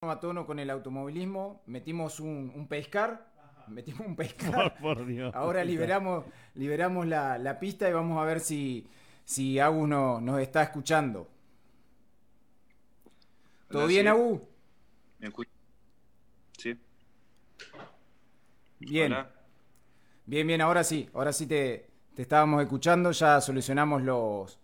a tono con el automovilismo, metimos un, pescar, metimos un pescar. Por, Dios. Ahora liberamos, liberamos la, pista y vamos a ver si, si Agus nos está escuchando. ¿Todo bien, Agus? ¿Me Sí. Bien. Bien, bien, ahora sí, ahora sí te, te estábamos escuchando, ya solucionamos los,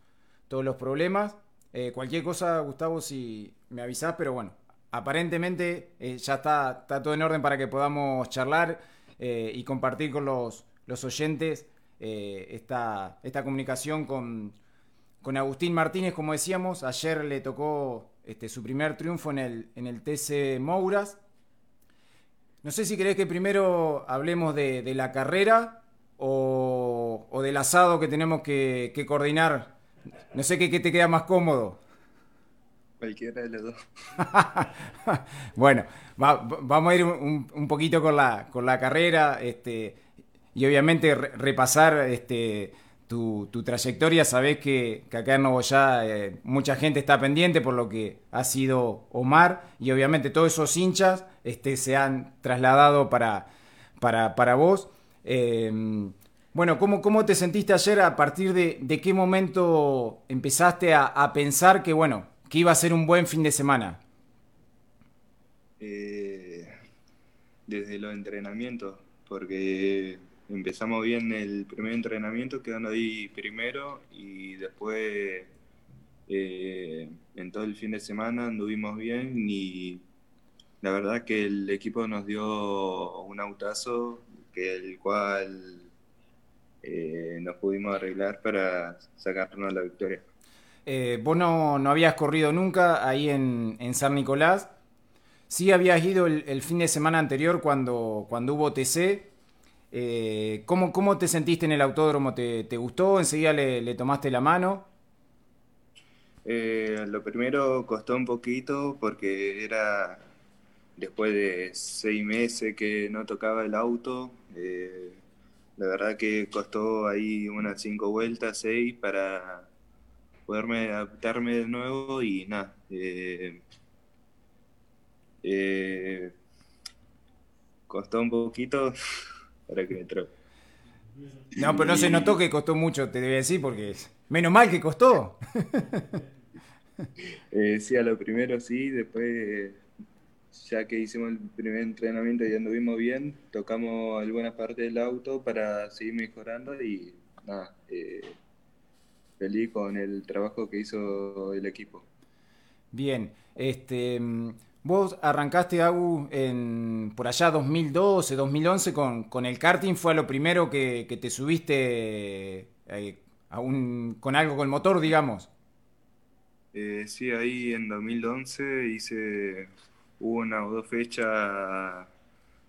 todos los problemas. Eh, cualquier cosa, Gustavo, si me avisás, pero bueno, aparentemente eh, ya está, todo en orden para que podamos charlar eh, y compartir con los, los oyentes esta, esta comunicación con, con Agustín Martínez, como decíamos. Ayer le tocó este, su primer triunfo en el, en el TC Mouras. No sé si querés que primero hablemos de, la carrera o, o, del asado que tenemos que, que coordinar no sé qué, te queda más cómodo. Cualquiera de los dos. bueno, vamos a ir un, poquito con la, con la carrera este, y obviamente repasar este, tu, trayectoria. Sabés que, acá en Novoyá eh, mucha gente está pendiente por lo que ha sido Omar y obviamente todos esos hinchas este, se han trasladado para, para, para vos. Eh, bueno, ¿cómo, ¿cómo te sentiste ayer? ¿A partir de, qué momento empezaste a, pensar que, bueno, que iba a ser un buen fin de semana? Eh, desde los entrenamientos, porque empezamos bien el primer entrenamiento, quedando ahí primero, y después eh, en todo el fin de semana anduvimos bien y la verdad que el equipo nos dio un autazo, que el cual eh, nos pudimos arreglar para sacarnos la victoria. Eh, vos no, habías corrido nunca ahí en, San Nicolás. Sí habías ido el, fin de semana anterior cuando, cuando hubo TC. Eh, ¿cómo, te sentiste en el autódromo? ¿Te, gustó? ¿Enseguida le, tomaste la mano? lo primero costó un poquito porque era después de seis meses que no tocaba el auto. La verdad que costó ahí unas cinco vueltas, seis, para poderme adaptarme de nuevo y nada. Eh, eh, costó un poquito para que me entró. No, pero no se notó que costó mucho, te debe decir, porque menos mal que costó. Eh, sí, a lo primero sí, después ya que hicimos el primer entrenamiento y anduvimos bien, tocamos algunas partes del auto para seguir mejorando y nada, eh, feliz con el trabajo que hizo el equipo. Bien, este, vos arrancaste, Agu, en, por allá 2012, 2011 con, con el karting, ¿fue lo primero que, te subiste eh, con algo con el motor, digamos? Eh, sí, ahí en 2011 hice hubo una o dos fechas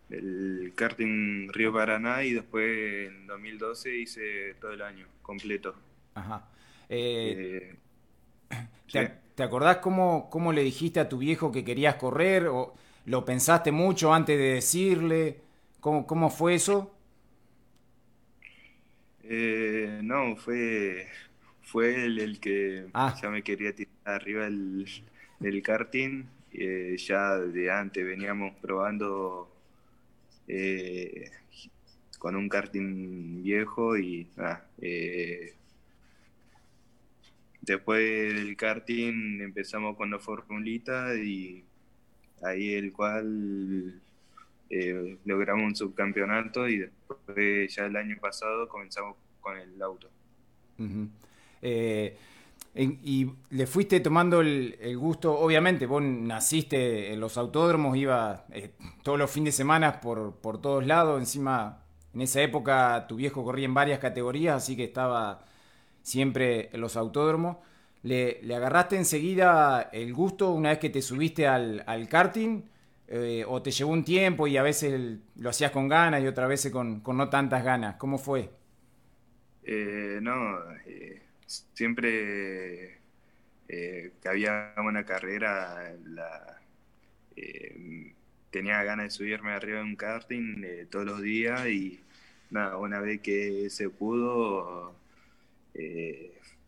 del karting Río Paraná y después en 2012 hice todo el año completo. Ajá. Eh, eh, ¿te, acordás cómo, cómo, le dijiste a tu viejo que querías correr? ¿O lo pensaste mucho antes de decirle? ¿Cómo, cómo fue eso? Eh, no, fue, fue el, que ah. ya me quería tirar arriba del, del karting eh, ya de antes veníamos probando eh, con un karting viejo y eh, después del karting empezamos con la formulita y ahí el cual logramos un subcampeonato y después ya el año pasado comenzamos con el auto. Y le fuiste tomando el, gusto, obviamente, vos naciste en los autódromos, iba eh, todos los fines de semana por, por todos lados, encima en esa época tu viejo corría en varias categorías, así que estaba siempre en los autódromos. ¿Le, agarraste enseguida el gusto una vez que te subiste al, karting? Eh, ¿O te llevó un tiempo y a veces lo hacías con ganas y otras veces con, no tantas ganas? ¿Cómo fue? Eh, no, siempre eh, que había una carrera, eh, tenía ganas de subirme arriba de un karting eh, todos los días y nada, una vez que se pudo,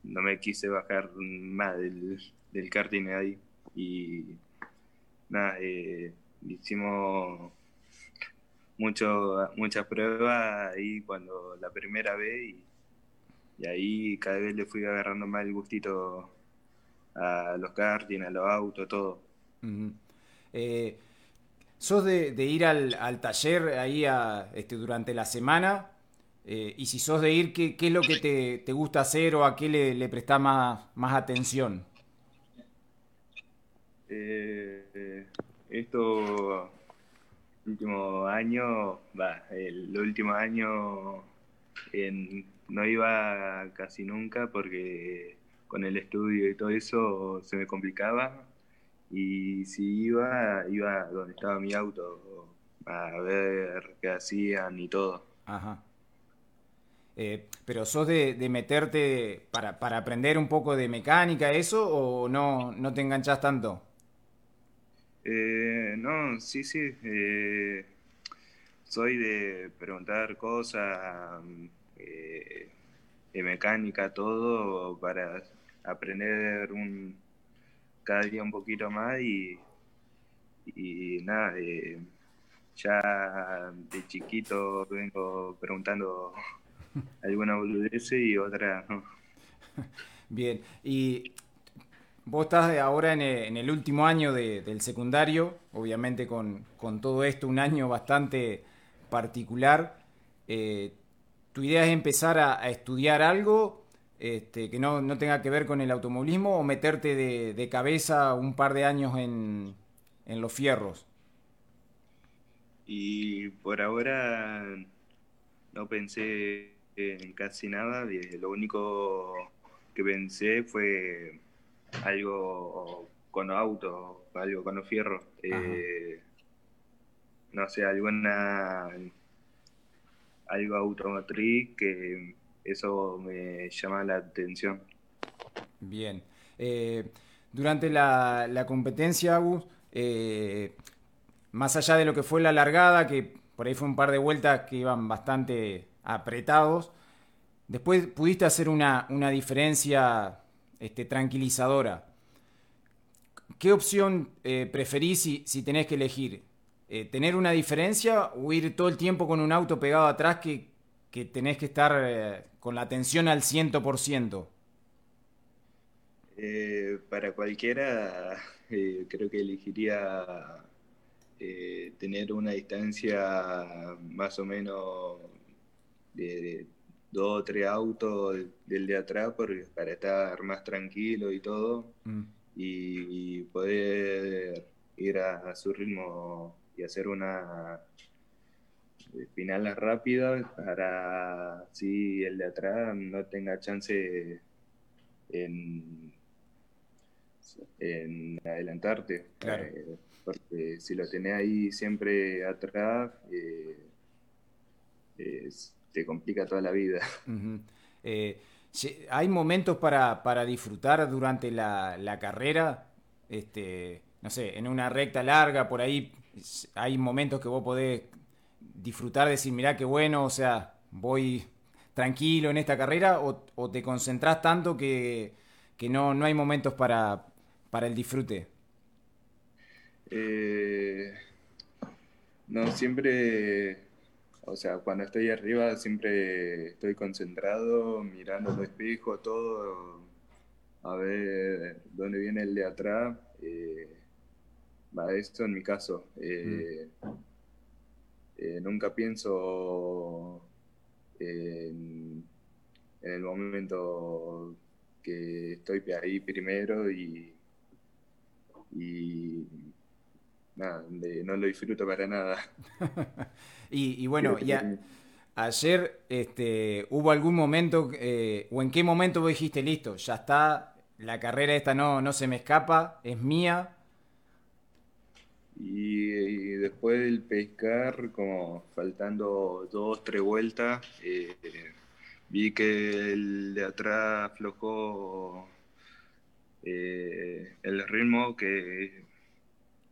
no me quise bajar más del, del karting ahí. Y nada, hicimos mucho, muchas pruebas ahí cuando la primera vez y, ahí cada vez le fui agarrando más el gustito a los karting, a los autos, todo. Eh, ¿Sos de, ir al, taller ahí a, este, durante la semana? Eh, y si sos de ir, ¿qué, es lo que te, gusta hacer o a qué le, le prestás más, más atención? Eh, esto último año, va, el último año no iba casi nunca porque con el estudio y todo eso se me complicaba y si iba, iba donde estaba mi auto a ver qué hacían y todo. Ajá. Eh, pero sos de, meterte para, para, aprender un poco de mecánica, eso, o no, no te enganchás tanto? Eh, no, sí, sí. Eh, soy de preguntar cosas eh, de mecánica, todo, para aprender un, cada día un poquito más y, y nada, ya de chiquito vengo preguntando alguna boludez y otra no. Bien, y Vos estás ahora en el, último año del secundario, obviamente con, todo esto, un año bastante particular. Eh, ¿Tu idea es empezar a, estudiar algo este, que no, tenga que ver con el automovilismo o meterte de, cabeza un par de años en, los fierros? Y por ahora no pensé en casi nada, lo único que pensé fue algo con auto, algo con los fierros. Eh, no sé, alguna algo automotriz que eso me llama la atención. Bien. Eh, durante la, la competencia, Agus, eh, más allá de lo que fue la largada, que por ahí fue un par de vueltas que iban bastante apretados, después pudiste hacer una, una diferencia este, tranquilizadora. ¿Qué opción eh, preferís si, tenés que elegir? Eh, ¿Tener una diferencia o ir todo el tiempo con un auto pegado atrás que, tenés que estar eh, con la atención al 100%? para cualquiera, creo que elegiría tener una distancia más o menos de dos o tres autos del de atrás para estar más tranquilo y todo mm. y, poder ir a, su ritmo y hacer una final rápida para si el de atrás no tenga chance en, en adelantarte. Eh, porque si lo tenés ahí siempre atrás, eh, es, te complica toda la vida. Eh, ¿Hay momentos para, disfrutar durante la, carrera? Este, no sé, en una recta larga, por ahí hay momentos que vos podés disfrutar, decir, mirá qué bueno, o sea, voy tranquilo en esta carrera, o, te concentrás tanto que, no, no hay momentos para, para el disfrute? Eh, no, siempre o sea, cuando estoy arriba siempre estoy concentrado, mirando el espejo, todo, a ver dónde viene el de atrás. Eh, esto en mi caso. Eh, eh, nunca pienso en, el momento que estoy ahí primero y, y nada, no lo disfruto para nada. Y, bueno, ya, ayer este, hubo algún momento, eh, o en qué momento vos dijiste, listo, ya está, la carrera esta no, no se me escapa, es mía. Y, después del pescar, como faltando dos, tres vueltas, eh, vi que el de atrás aflojó eh, el ritmo que,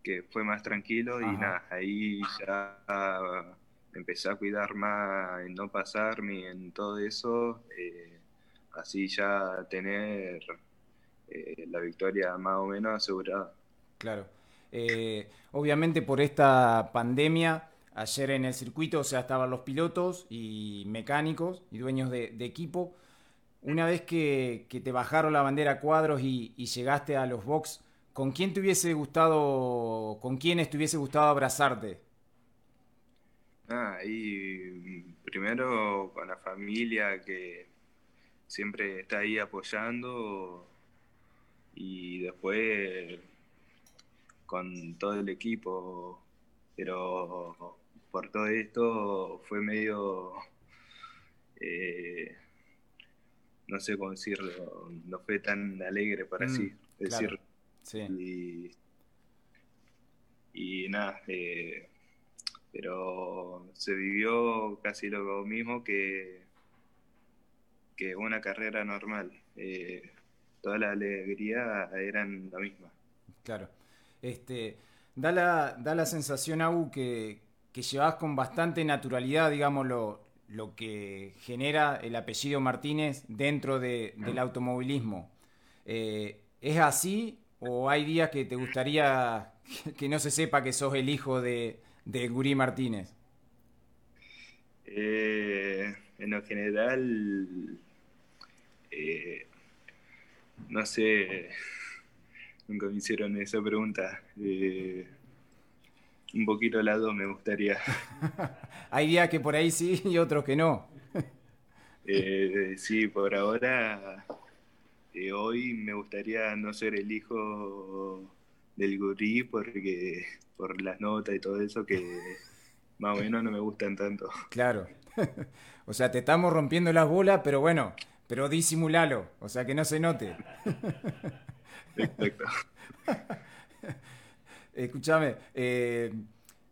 que fue más tranquilo y nada, ahí ya empecé a cuidar más en no pasarme en todo eso, eh, así ya tener eh, la victoria más o menos asegurada. Claro. Eh, obviamente por esta pandemia, ayer en el circuito, o sea, estaban los pilotos y mecánicos y dueños de, equipo. Una vez que, te bajaron la bandera cuadros y, llegaste a los box, ¿con quién te hubiese gustado, con quiénes te hubiese gustado abrazarte? Ah, y primero con la familia que siempre está ahí apoyando y después con todo el equipo, pero por todo esto fue medio, eh, no sé cómo decirlo, no fue tan alegre para mm, así decirlo. Y, nada, eh, pero se vivió casi lo mismo que, que una carrera normal. Eh, toda la alegría eran la misma. Claro. Este, da, la, da la sensación, Agu, que, que llevas con bastante naturalidad, digamos, lo, que genera el apellido Martínez dentro del automovilismo. Eh, ¿Es así o hay días que te gustaría que no se sepa que sos el hijo de, de Gurí Martínez? Eh, en lo general, eh, no sé, Nunca me hicieron esa pregunta. Eh, un poquito al lado me gustaría. Hay días que por ahí sí y otros que no. Eh, sí, por ahora, eh, hoy me gustaría no ser el hijo del gurí porque por las notas y todo eso que más o menos no me gustan tanto. Claro. O sea, te estamos rompiendo las bolas, pero bueno, pero disimulalo, o sea, que no se note. Exacto. Escúchame, eh,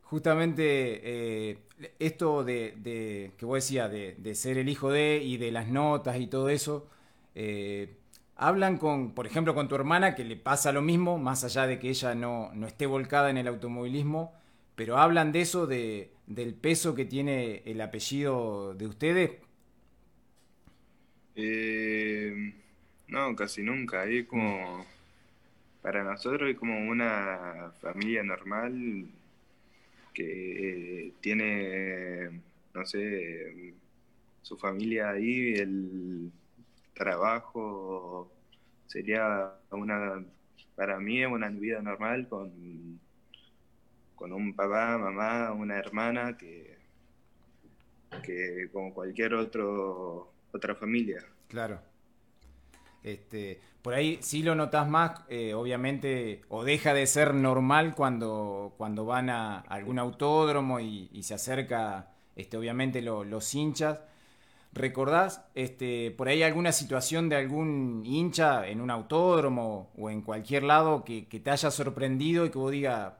justamente eh, esto de, que vos decías, de, ser el hijo de y de las notas y todo eso, eh, hablan con, por ejemplo, con tu hermana, que le pasa lo mismo, más allá de que ella no, no esté volcada en el automovilismo, pero hablan de eso, de, del peso que tiene el apellido de ustedes. no, casi nunca, es como para nosotros es como una familia normal que eh, tiene, no sé, su familia ahí, el trabajo, sería una, para mí una vida normal con, con un papá, mamá, una hermana que, que como cualquier otro, otra familia. Claro. Este, por ahí sí lo notas más, eh, obviamente, o deja de ser normal cuando, cuando van a algún autódromo y, se acerca, este, obviamente, los hinchas. ¿Recordás este, por ahí alguna situación de algún hincha en un autódromo o en cualquier lado que, te haya sorprendido y que vos digas,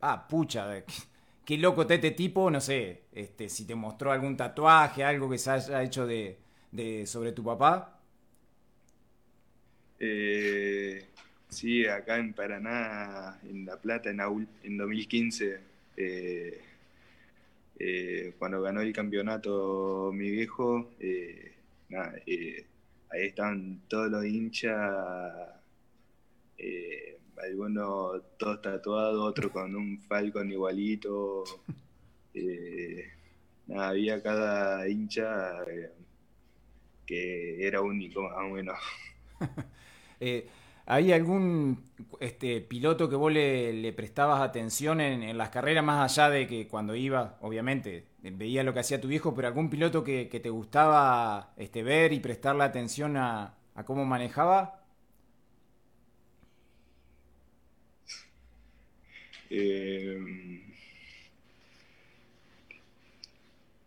ah, pucha, qué, loco está este tipo? No sé, este, si te mostró algún tatuaje, algo que se haya hecho de, de sobre tu papá. Eh, sí, acá en Paraná, en La Plata, en, en 2015, eh, eh, cuando ganó el campeonato mi viejo, eh, ahí estaban todos los hinchas, algunos todos tatuados, otro con un Falcon igualito. había cada hincha que era único más o menos. Eh, ¿Hay algún este, piloto que vos le, prestabas atención en, las carreras, más allá de que cuando iba, obviamente, veía lo que hacía tu viejo, pero algún piloto que, te gustaba este, ver y prestarle atención a, cómo manejaba? Em,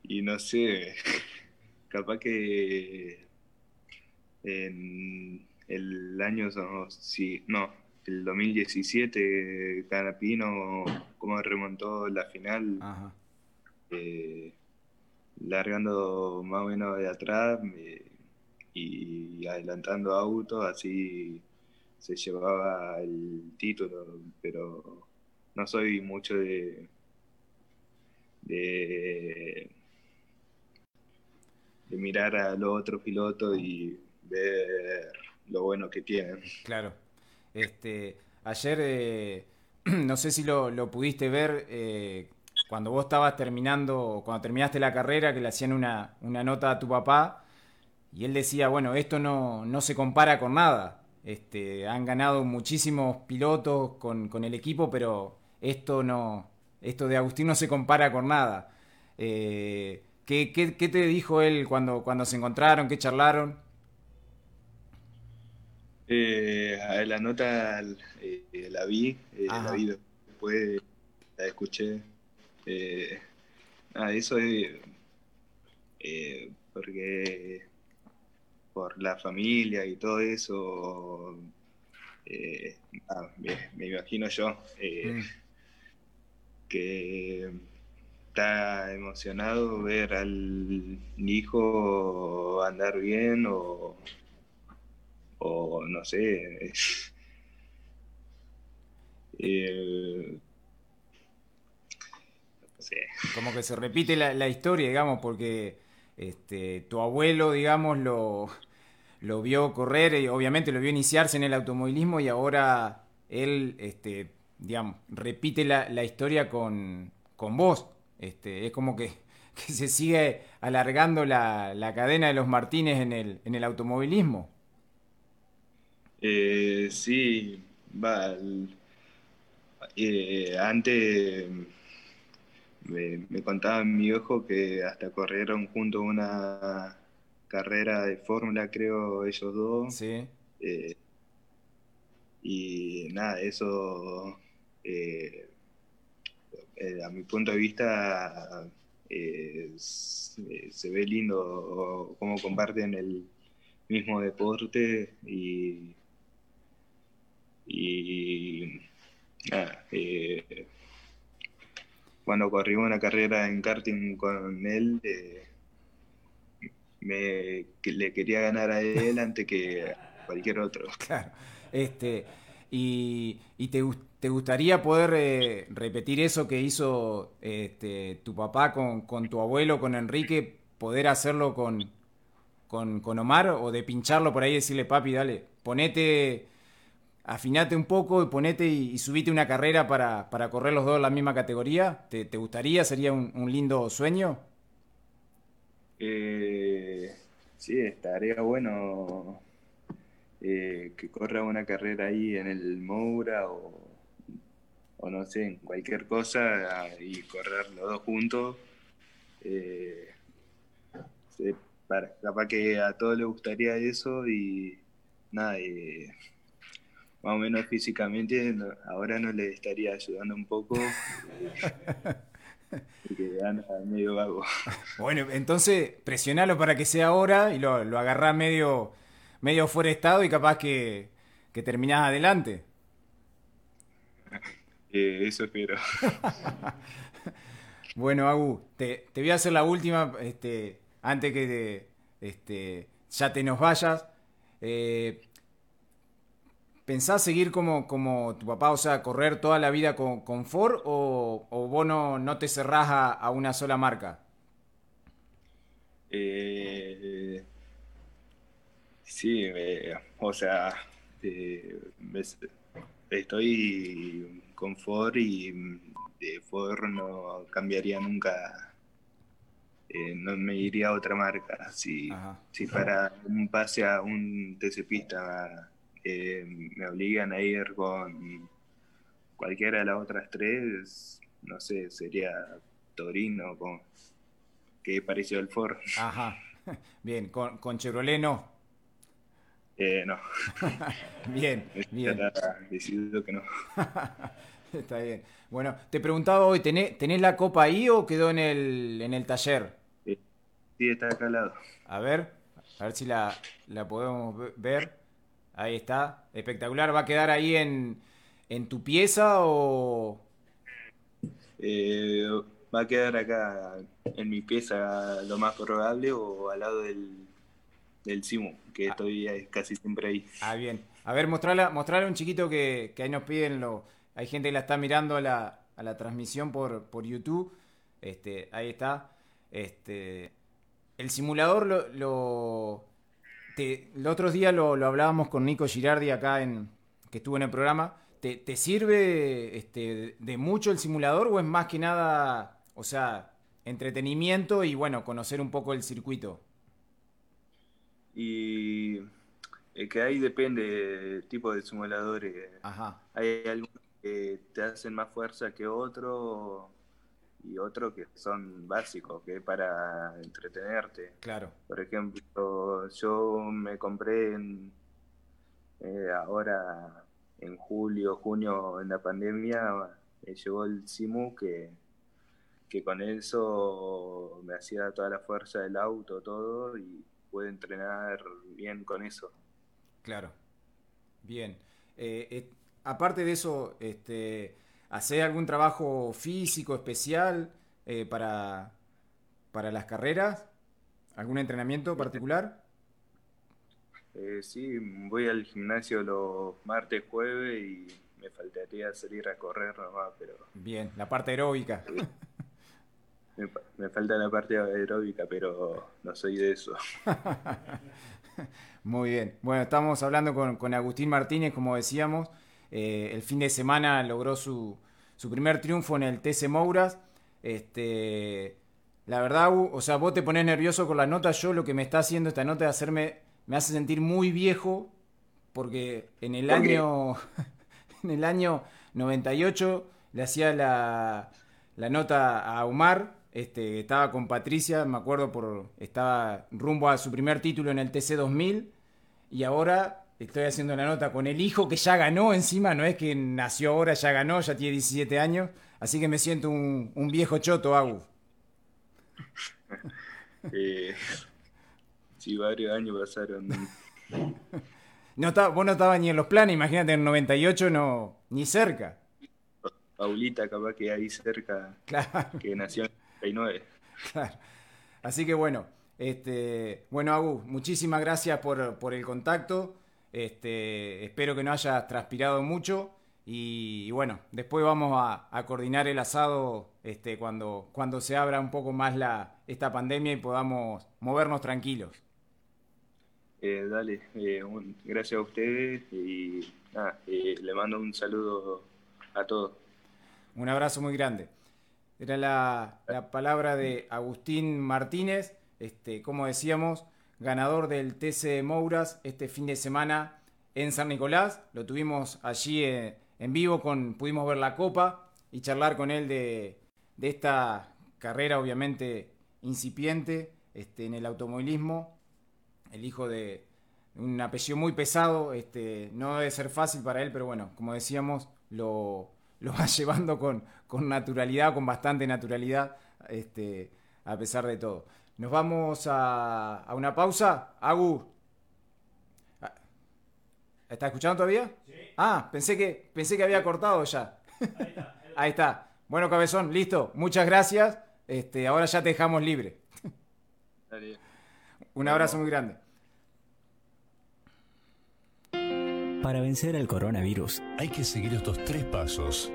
y no sé, capaz que el año, sí, no, el 2017, Canapino, como remontó la final, eh, largando más o menos de atrás eh, y adelantando autos, así se llevaba el título, pero no soy mucho de, de, de mirar a los otros pilotos y ver lo bueno que tienen. Claro. Este, ayer, eh, no sé si lo, pudiste ver eh, cuando vos estabas terminando, cuando terminaste la carrera, que le hacían una, una nota a tu papá, y él decía, bueno, esto no, no se compara con nada. Este, han ganado muchísimos pilotos con, con, el equipo, pero esto no, esto de Agustín no se compara con nada. Eh, ¿qué, qué, qué, te dijo él cuando, cuando se encontraron? ¿Qué charlaron? Eh, la nota eh, la vi, eh, la vi después, la escuché. Eh, eso es porque por la familia y todo eso, me, imagino yo mm. que está emocionado ver al hijo andar bien o o no sé. Eh, Como que se repite la, historia, digamos, porque este, tu abuelo, digamos, lo, lo vio correr y obviamente lo vio iniciarse en el automovilismo y ahora él, este, digamos, repite la, historia con, con vos. Este, es como que, se sigue alargando la, la, cadena de los Martínez en el, en el automovilismo. Eh, sí, va. Eh, antes me, contaba mi viejo que hasta corrieron juntos una carrera de fórmula, creo, ellos dos. Sí. Eh, y nada, eso a mi punto de vista se ve lindo cómo comparten el mismo deporte y y eh, cuando corrí una carrera en karting con él, eh, me, le quería ganar a él antes que a cualquier otro. Claro. Este, y, y te, te, gustaría poder eh, repetir eso que hizo este, tu papá con, con, tu abuelo, con Enrique, poder hacerlo con, con, con Omar o de pincharlo por ahí y decirle, papi, dale, ponete afinate un poco y ponete y, subite una carrera para, correr los dos en la misma categoría? ¿Te, gustaría? ¿Sería un, lindo sueño? Eh, sí, estaría bueno eh, que corra una carrera ahí en el Moura o, no sé, en cualquier cosa y correr los dos juntos. Eh, para, capaz que a todos les gustaría eso y nada, más o menos físicamente, ahora no le estaría ayudando un poco. porque anda medio vago. Bueno, entonces presionalo para que sea ahora y lo, lo agarrás medio, medio fuera de estado y capaz que, que terminás adelante. Eh, eso espero. bueno, Agu, te, te, voy a hacer la última, este, antes que este, ya te nos vayas. Eh, ¿Pensás seguir como, como tu papá, o sea, correr toda la vida con, Ford o, o, vos no, te cerrás a, una sola marca? Eh, sí, o sea, eh, estoy con Ford y de Ford no cambiaría nunca, eh, no me iría a otra marca. Si, si para un pase a un TC Me obligan a ir con cualquiera de las otras tres, no sé, sería Torino, con, que pareció el Ford. Ajá, bien, con, con Chevrolet no. Eh, no. bien, bien. Decidido que no. Está bien. Bueno, te preguntaba hoy, ¿tenés, ¿tenés la copa ahí o quedó en el, en el taller? Sí, está acá al lado. A ver, a ver si la, la podemos ver. Ahí está, espectacular. ¿Va a quedar ahí en, en tu pieza o...? Eh, va a quedar acá en mi pieza lo más probable o al lado del, del Simu, que ah. estoy casi siempre ahí. Ah, bien. A ver, mostrarle, mostrarle un chiquito que, que ahí nos piden, lo, hay gente que la está mirando a la, a la transmisión por, por YouTube. Este, ahí está. Este, el simulador lo el otro día lo, hablábamos con Nico Girardi acá en que estuvo en el programa. ¿te, sirve este, de mucho el simulador o es más que nada, o sea, entretenimiento y bueno, conocer un poco el circuito? Y eh, que ahí depende del tipo de simuladores. Ajá. Hay algunos que te hacen más fuerza que otros y otros que son básicos, que es para entretenerte. Claro. Por ejemplo, yo me compré en, eh, ahora en julio, junio, en la pandemia, me llegó el Simu que, que con eso me hacía toda la fuerza del auto, todo, y pude entrenar bien con eso. Claro. Bien. Eh, eh, aparte de eso, este, ¿hacés algún trabajo físico especial eh, para, para las carreras? ¿Algún entrenamiento particular? sí, voy al gimnasio los martes, jueves y me faltaría salir a correr nomás, pero... Bien, la parte aeróbica. me, falta la parte aeróbica, pero no soy de eso. Muy bien. Bueno, estamos hablando con, Agustín Martínez, como decíamos. Eh, el fin de semana logró su, su, primer triunfo en el TC Mouras. Este, la verdad, o sea, vos te pones nervioso con la nota. Yo lo que me está haciendo esta nota es hacerme, me hace sentir muy viejo, porque en el año, en el año 98 le hacía la, la nota a Omar este, estaba con Patricia, me acuerdo, por estaba rumbo a su primer título en el TC 2000 y ahora estoy haciendo la nota con el hijo que ya ganó encima, no es que nació ahora, ya ganó, ya tiene 17 años, así que me siento un, viejo choto, Agu. Eh, sí, varios años pasaron. No vos no estabas ni en los planes, imagínate, en 98 no, ni cerca. Paulita, capaz que ahí cerca, que nació Así que bueno, este, bueno, Agus, muchísimas gracias por, el contacto. Este, espero que no hayas transpirado mucho. Y, bueno, después vamos a, coordinar el asado este, cuando, cuando se abra un poco más la, esta pandemia y podamos movernos tranquilos. Eh, dale, eh, gracias a ustedes y eh, le mando un saludo a todos. Un abrazo muy grande. Era la, palabra de Agustín Martínez, este, como decíamos, ganador del TC Mouras este fin de semana en San Nicolás. Lo tuvimos allí eh, en vivo, con, pudimos ver la copa y charlar con él de, esta carrera obviamente incipiente este, en el automovilismo. El hijo de un apellido muy pesado, este, no debe ser fácil para él, pero bueno, como decíamos, lo, lo va llevando con, naturalidad, con bastante naturalidad, este, a pesar de todo. Nos vamos a, una pausa. Agu. Ah, ¿Está escuchando todavía? Sí. Ah, pensé que, pensé que había cortado ya. Ahí está. Ahí está. Bueno, cabezón, listo. Muchas gracias. Este, ahora ya te dejamos libre. Un abrazo muy grande. Para vencer al coronavirus hay que seguir estos tres pasos.